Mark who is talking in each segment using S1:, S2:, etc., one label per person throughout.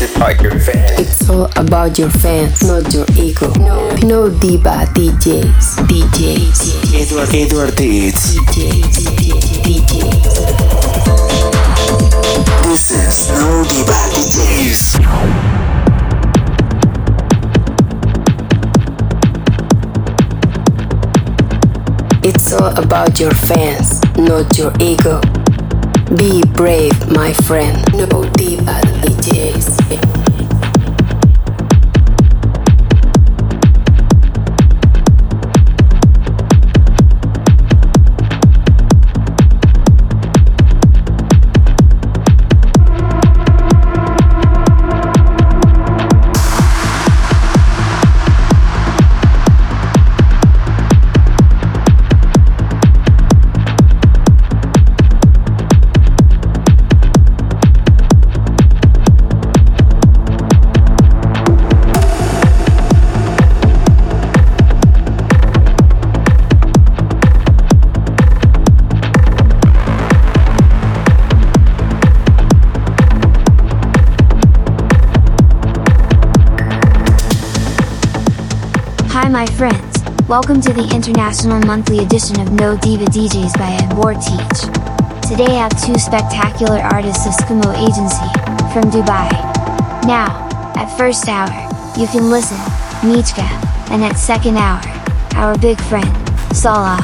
S1: It's about your fans.
S2: It's all about your fans, not your ego. No, no diva DJs, DJs.
S1: Edward, Edward Deeds.
S2: DJs, DJs.
S1: This is No Diva DJs.
S2: It's all about your fans, not your ego. Be brave, my friend. No diva DJs.
S3: My friends, welcome to the international monthly edition of No Diva DJs by Edward Teach. Today I have two spectacular artists of Skimo Agency, from Dubai. Now, at first hour, you can listen, Michka, and at second hour, our big friend, Salah.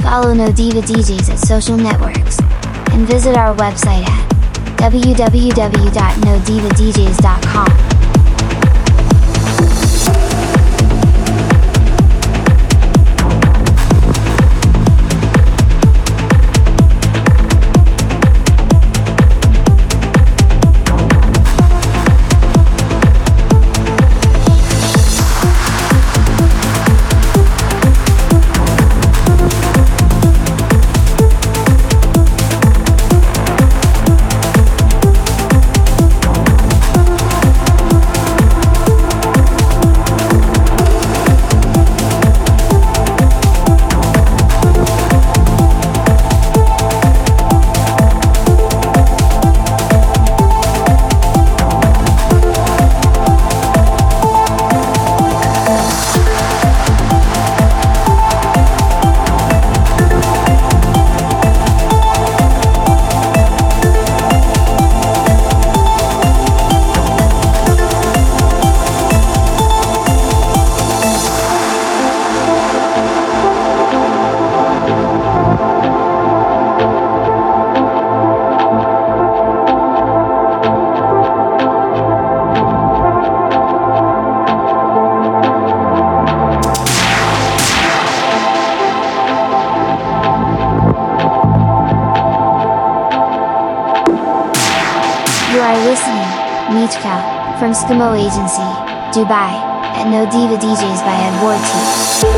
S3: Follow No Diva DJs at social networks, and visit our website at www.nodivadjs.com. from Skimo Agency, Dubai, at No Diva DJs by Edward
S2: Teach.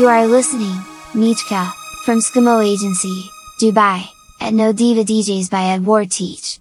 S3: You are listening, Michka, from Skimo Agency, Dubai, at No Diva DJs by Edward Teach.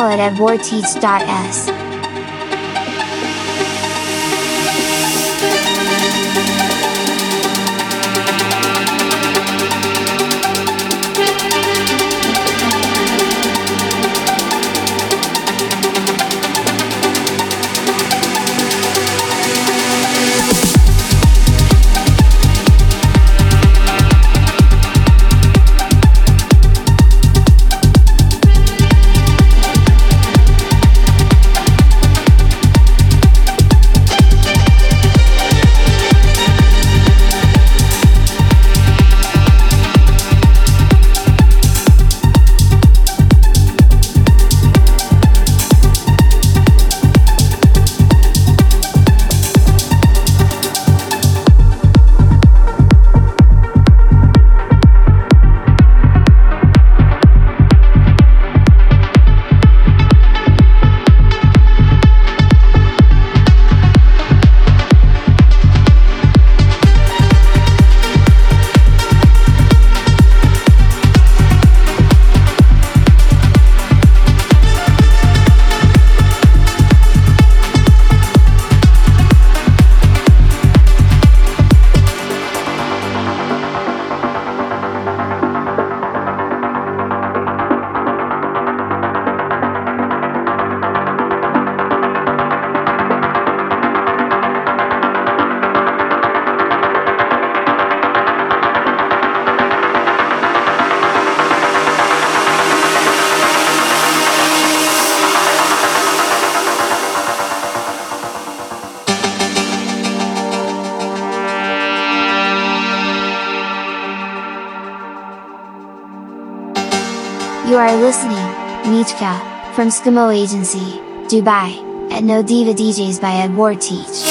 S3: Promo at edwardteach.s. from Skimo Agency, Dubai, at No Diva DJs by Edward Teach.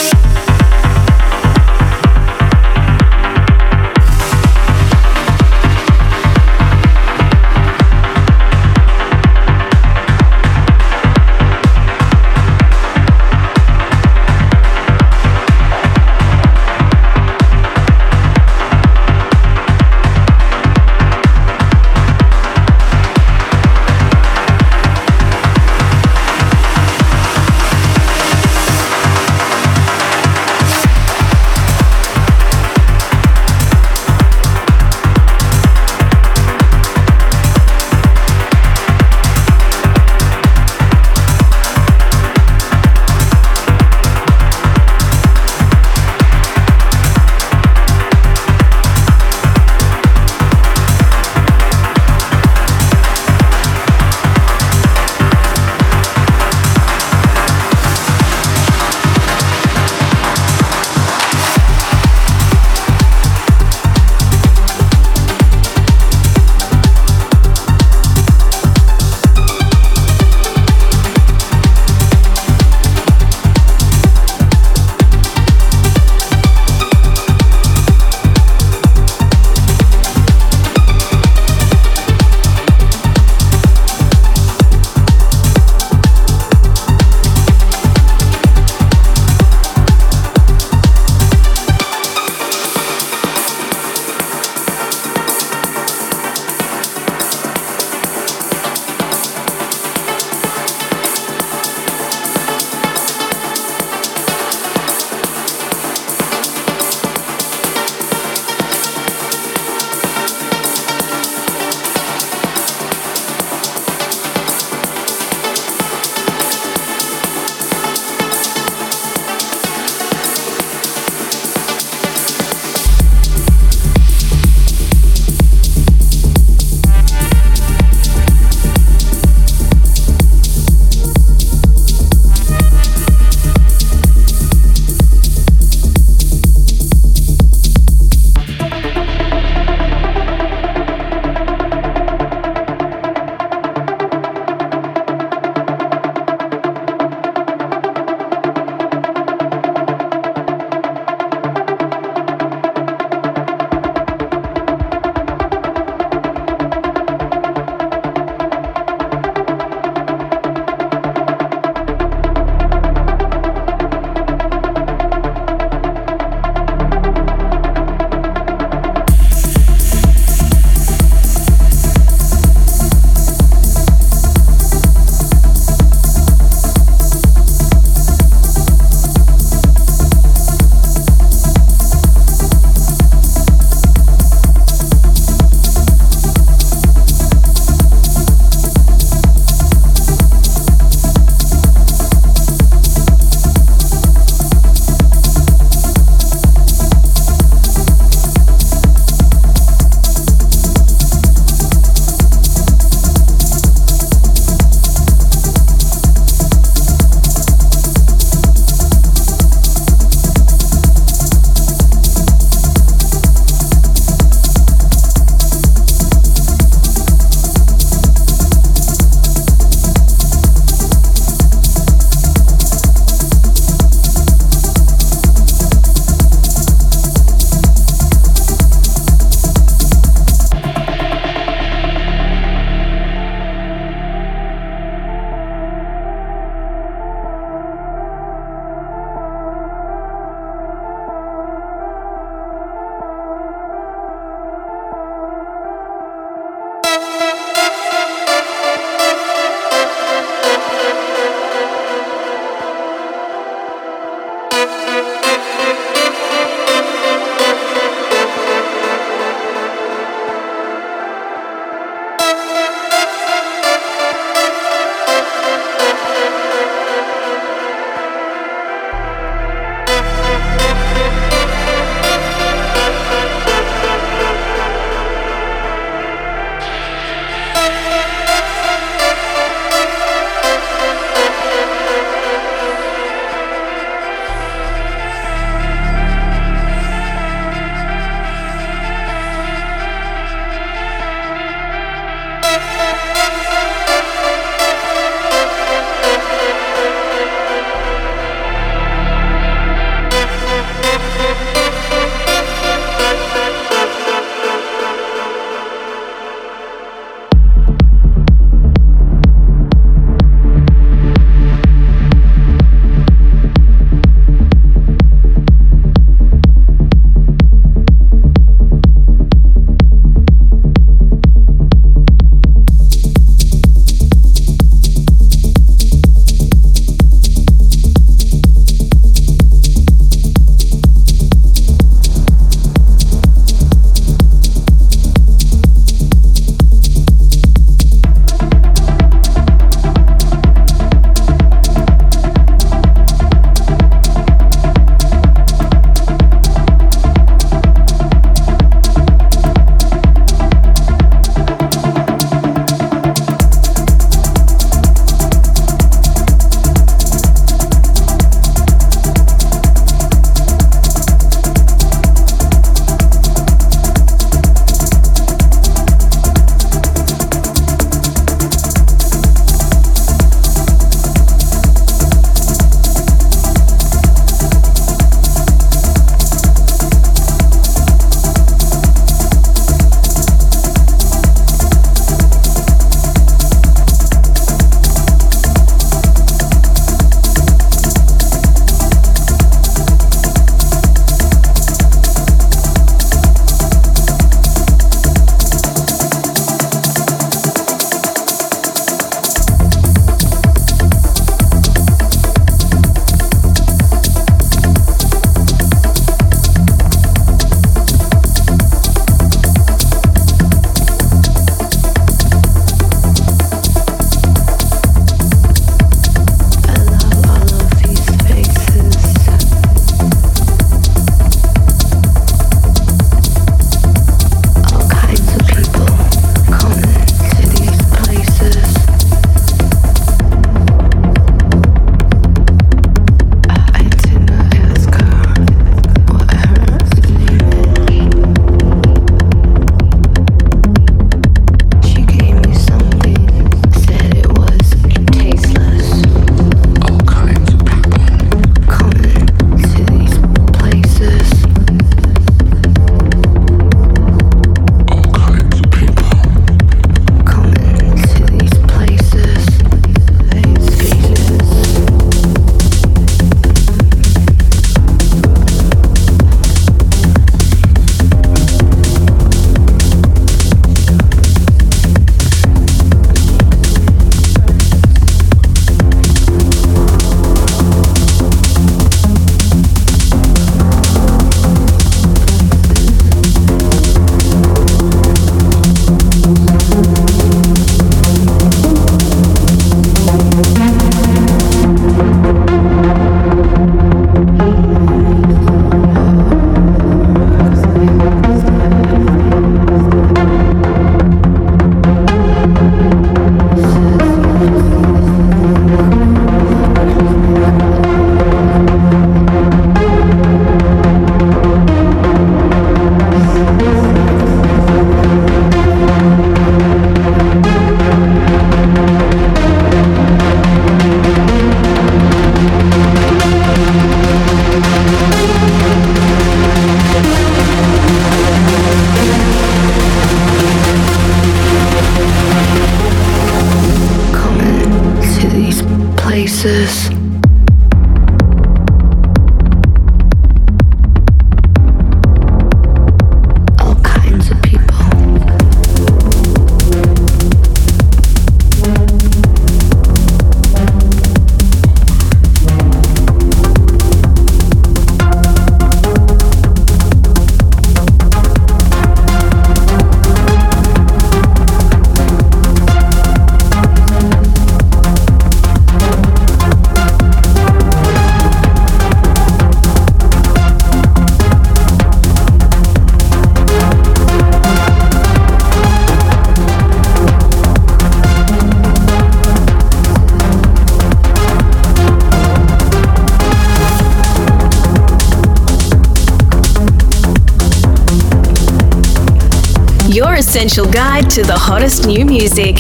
S4: Essential guide to the hottest new music.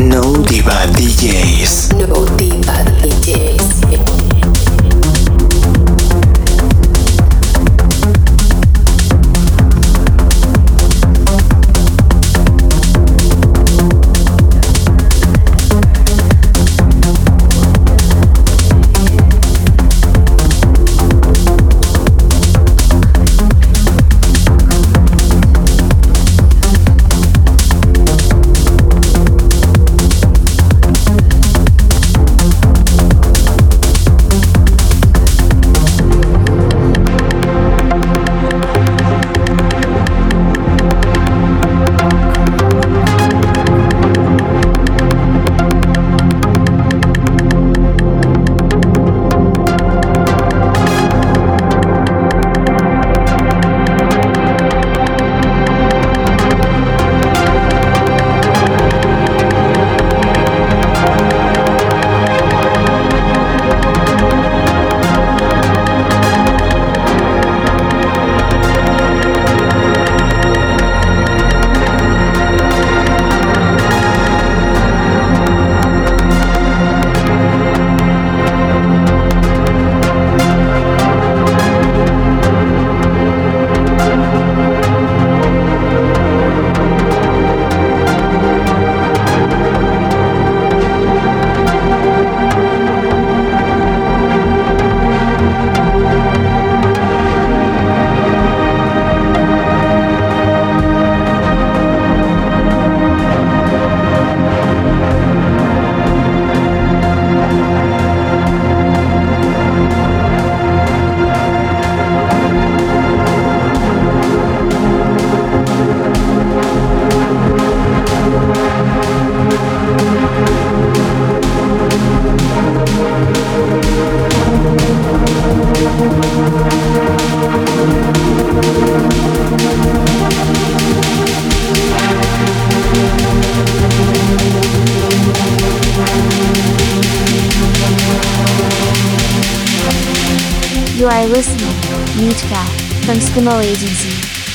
S1: No Diva DJs.
S2: No Diva DJs.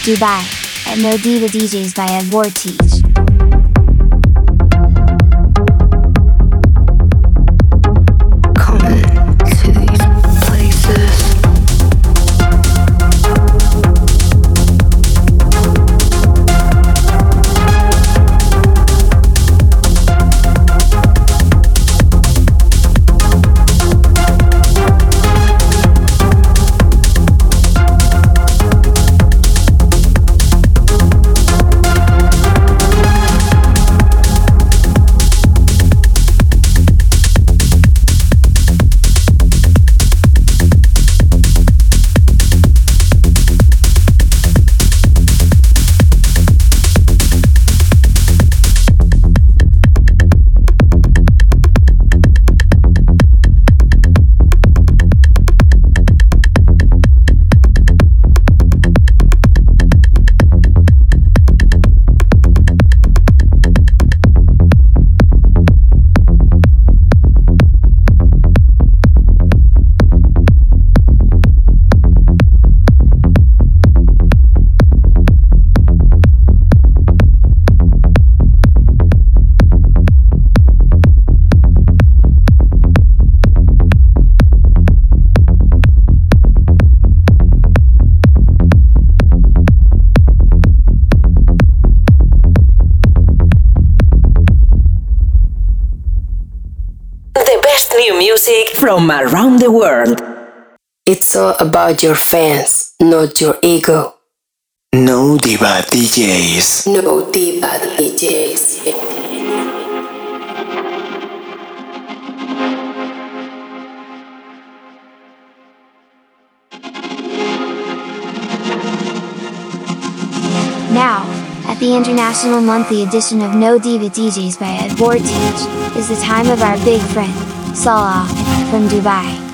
S3: Dubai, at No Diva DJs by Edward Teach.
S4: From around the world.
S2: It's all about your fans, not your ego.
S1: No Diva DJs.
S2: No Diva DJs.
S3: Now, at the International Monthly edition of No Diva DJs by Ed Teach, is the time of our big friend, Salah, from Dubai.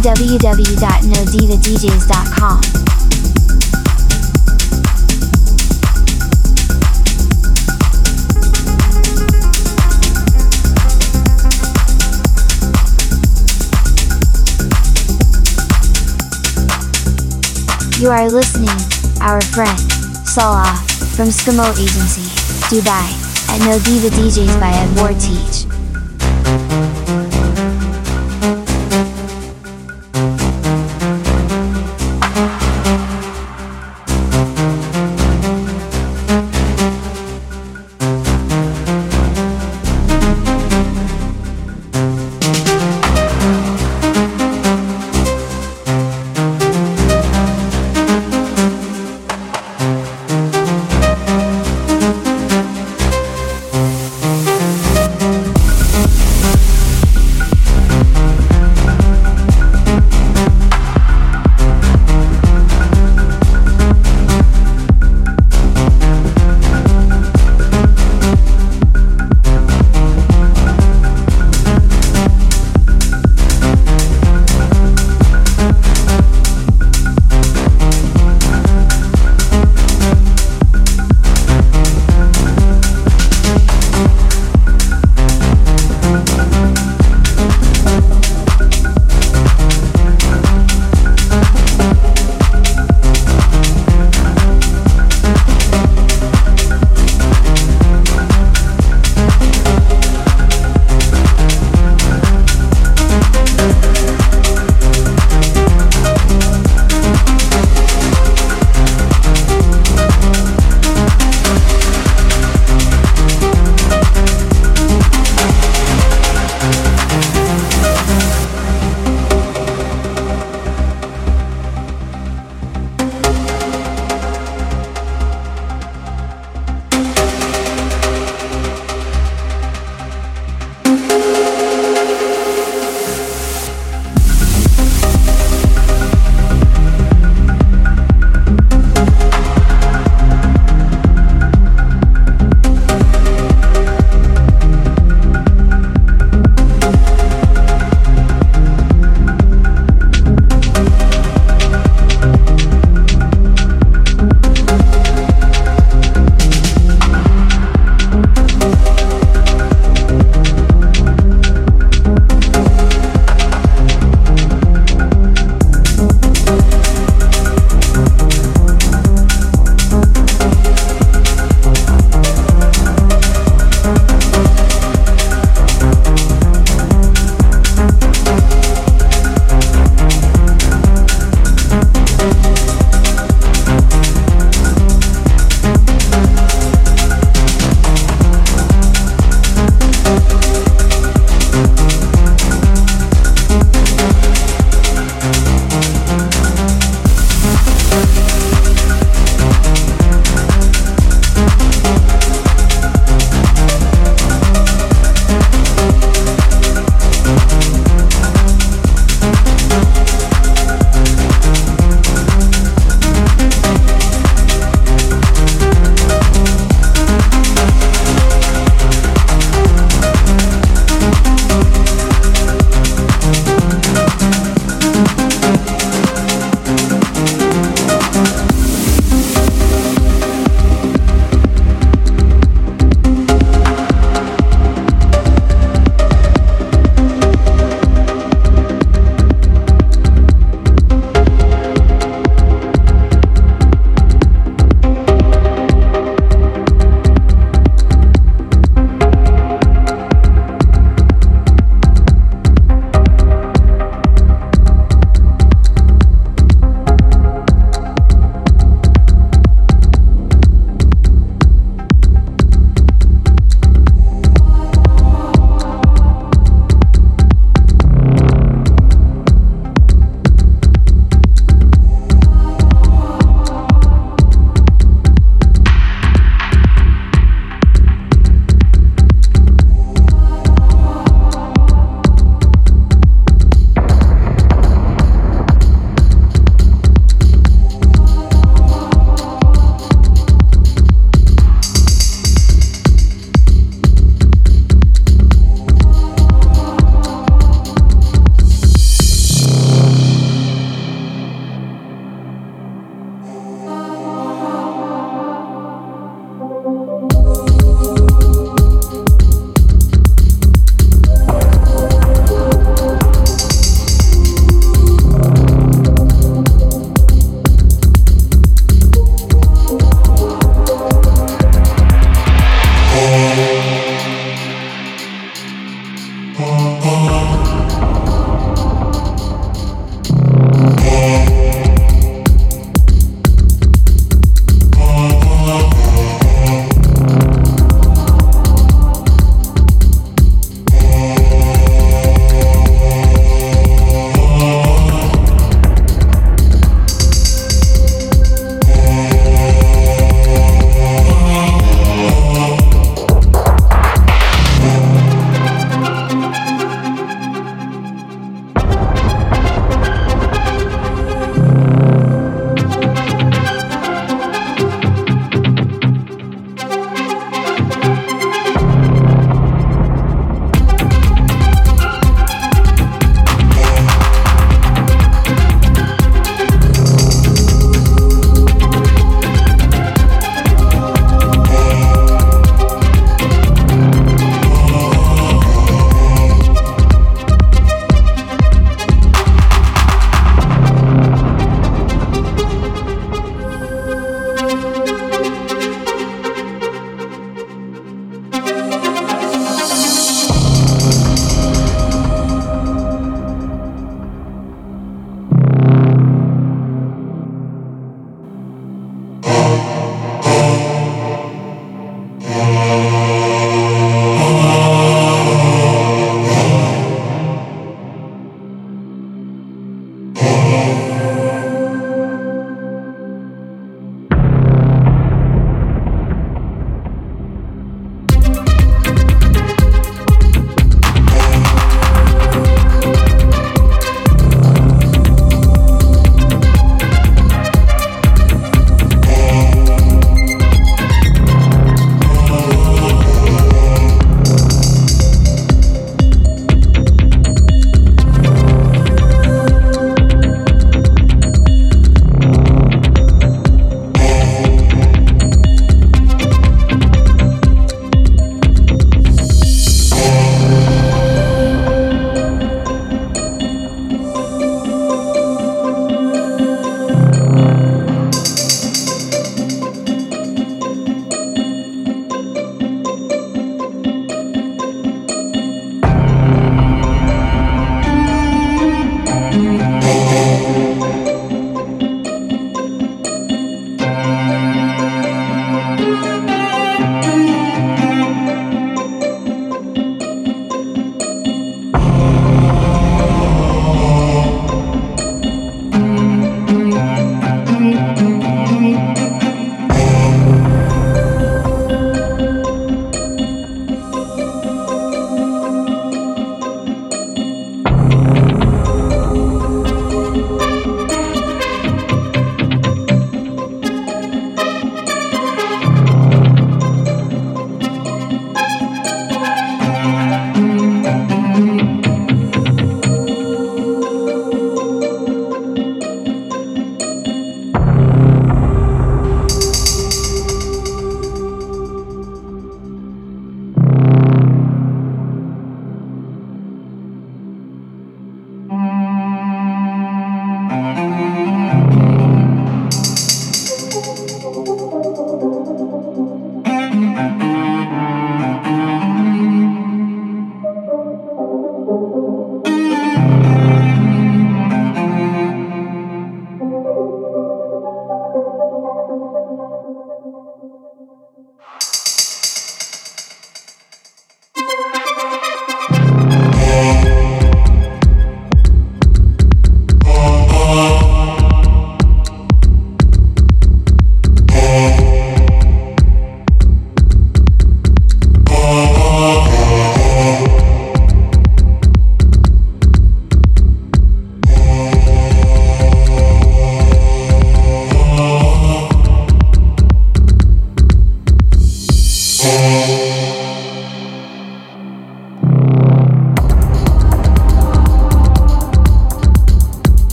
S3: www.nodivadjs.com. You are listening, our friend, Salah, from Skimo Agency, Dubai, at No Diva DJs by Edward Teach.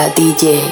S5: No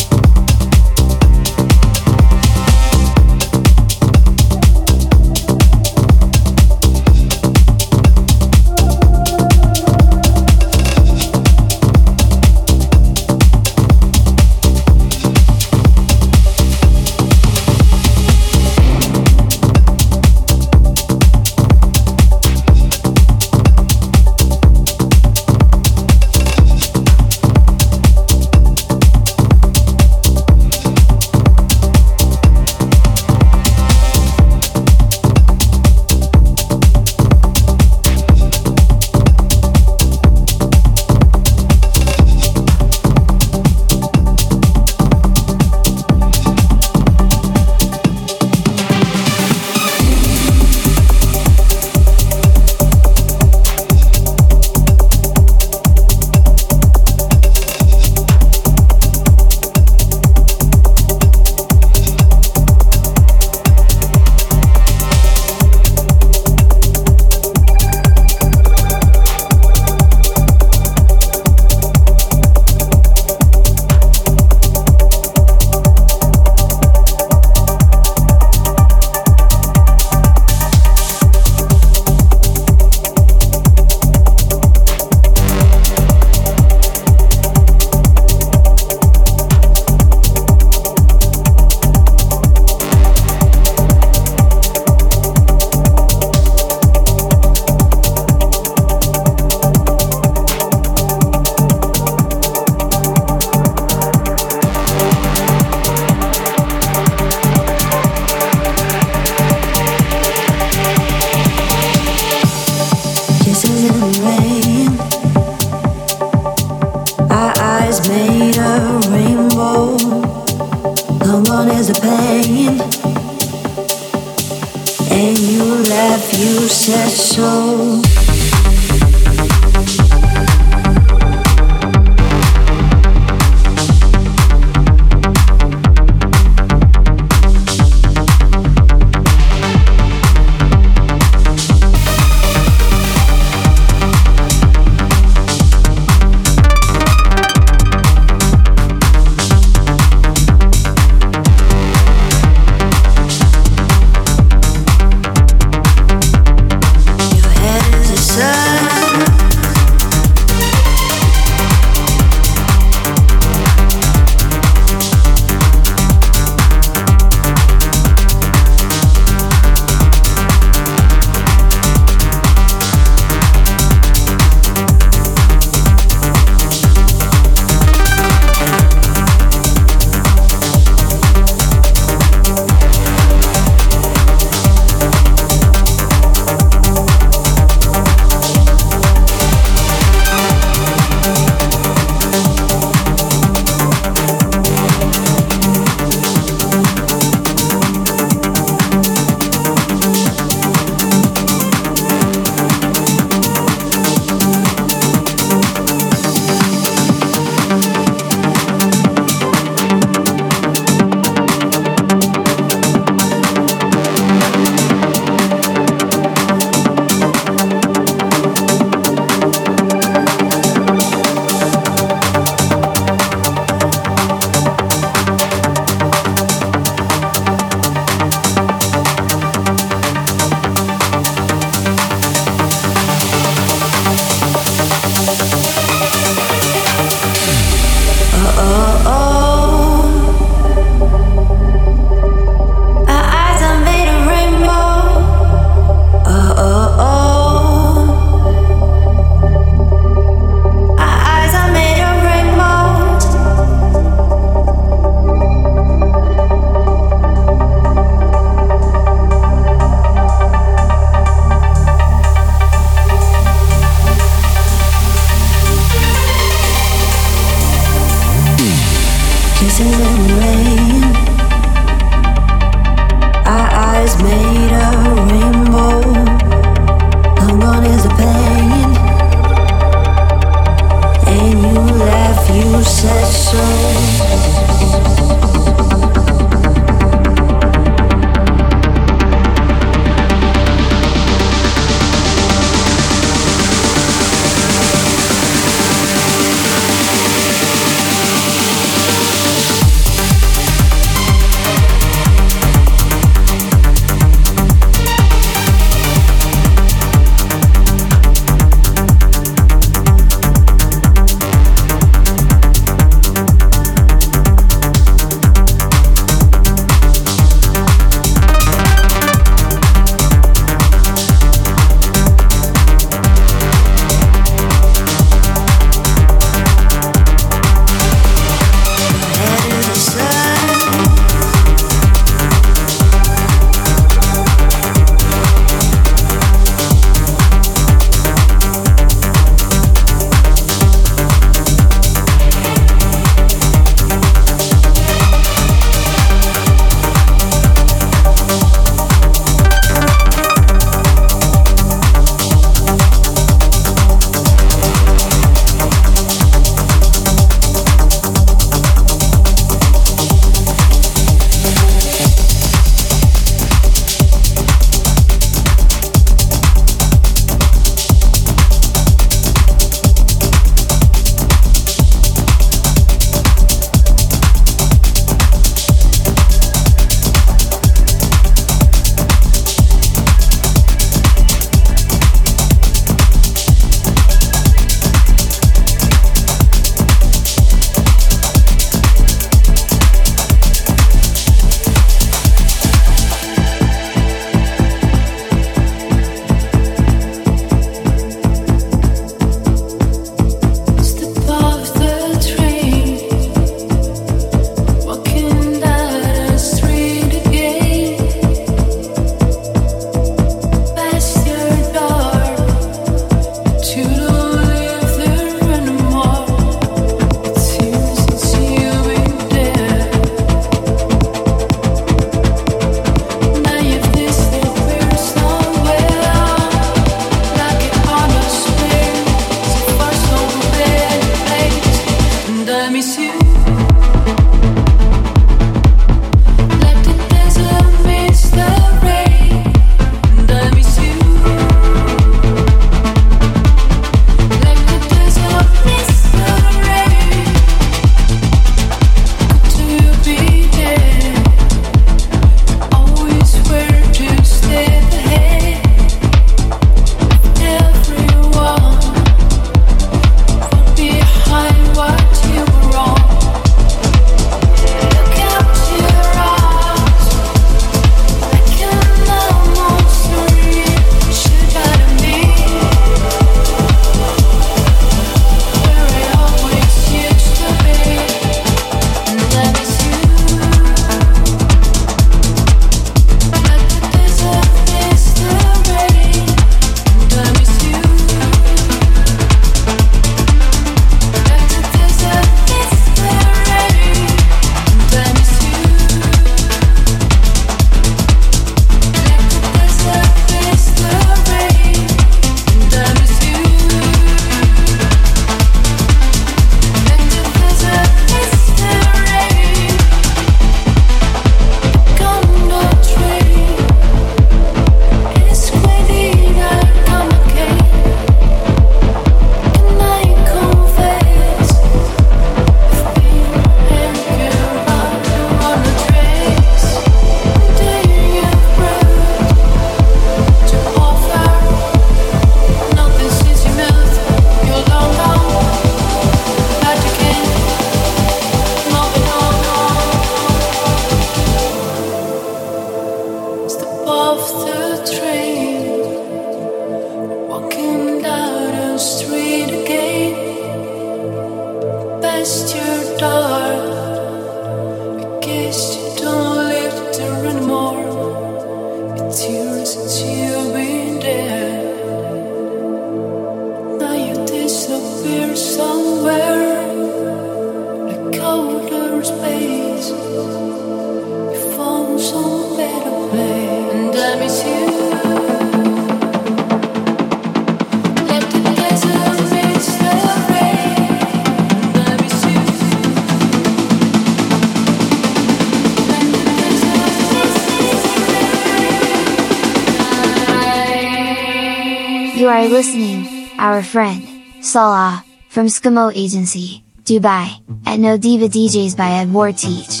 S6: Salah, from Skimo Agency, Dubai, at No Diva DJs by Edward Teach.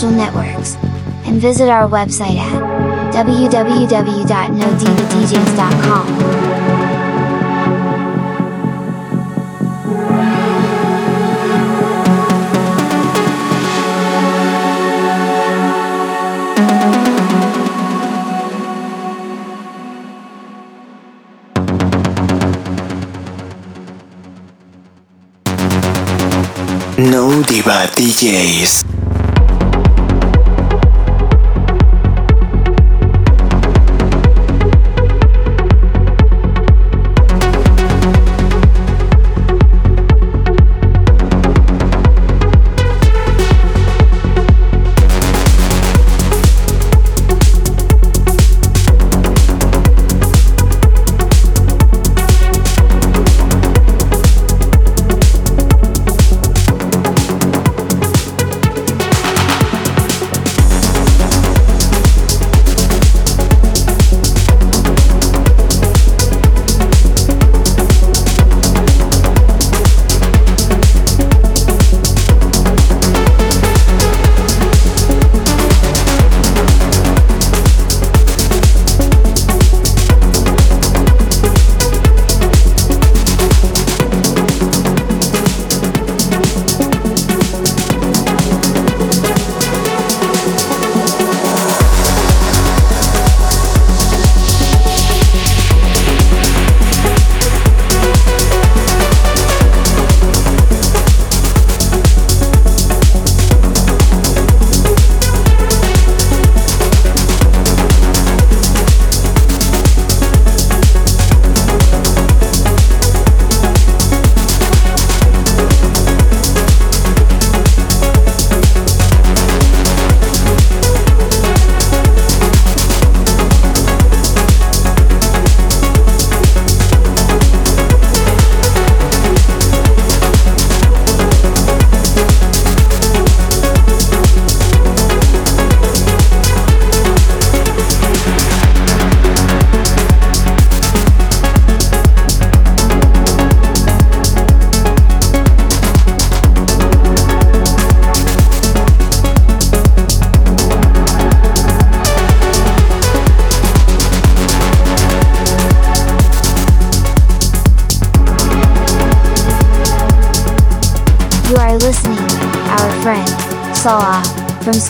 S3: Social networks. And visit our website at www.nodivadjs.com.
S1: No Diva DJs.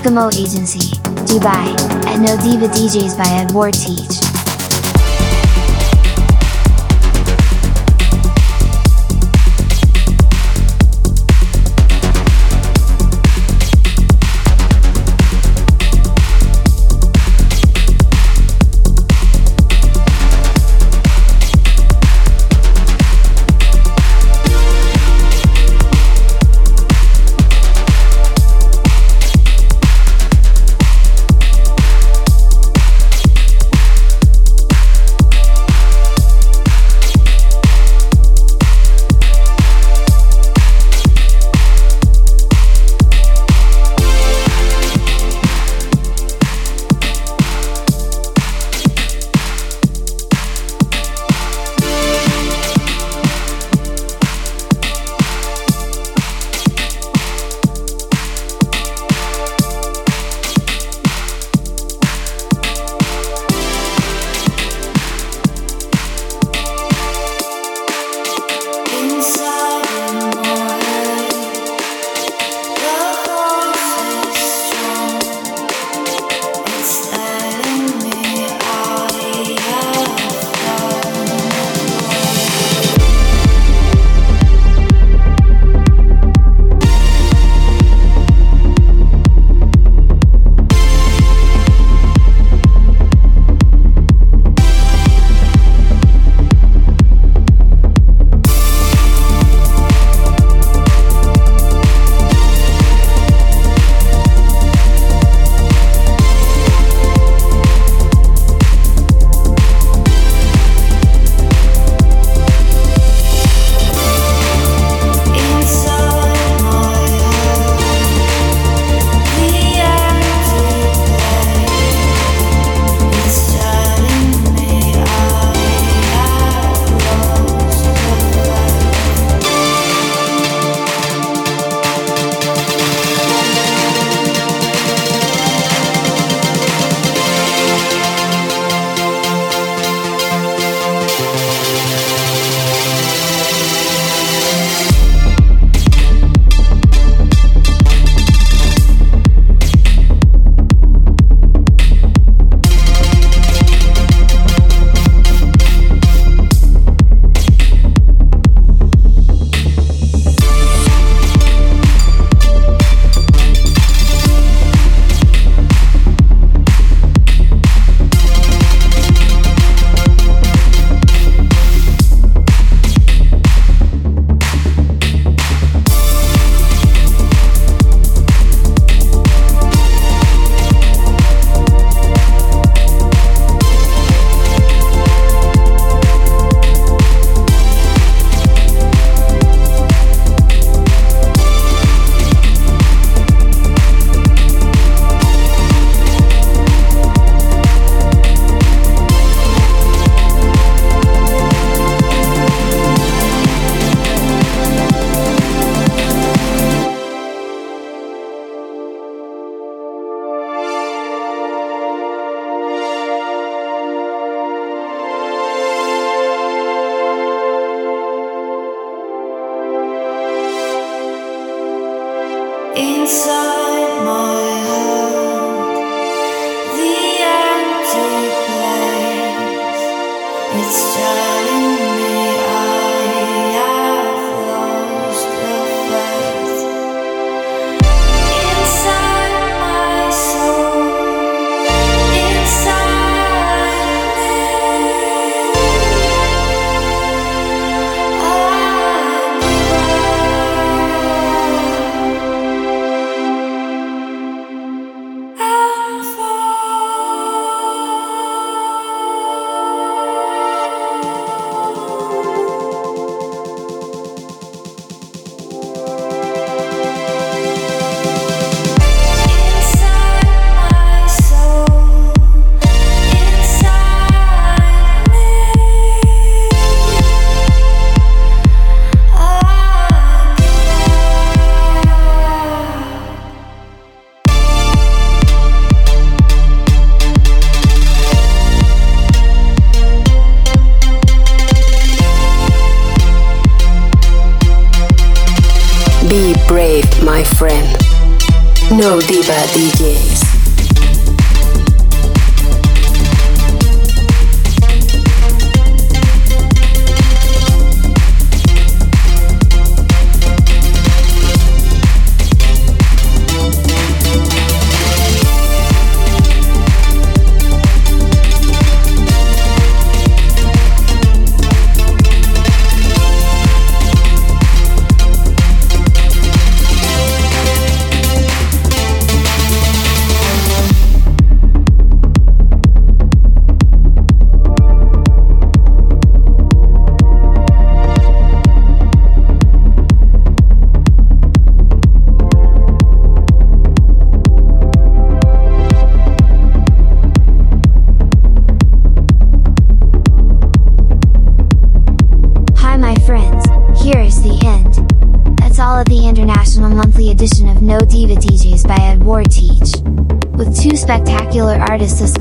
S3: From Skimo Agency, Dubai, at No Diva DJs by Edward Teach.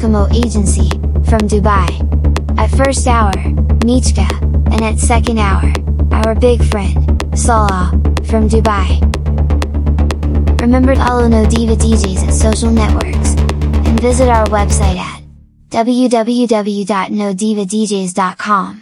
S3: Skimo Agency, from Dubai. At first hour, Michka, and at second hour, our big friend, Salah, from Dubai. Remember to follow No Diva DJs at social networks, and visit our website at www.nodivadjs.com.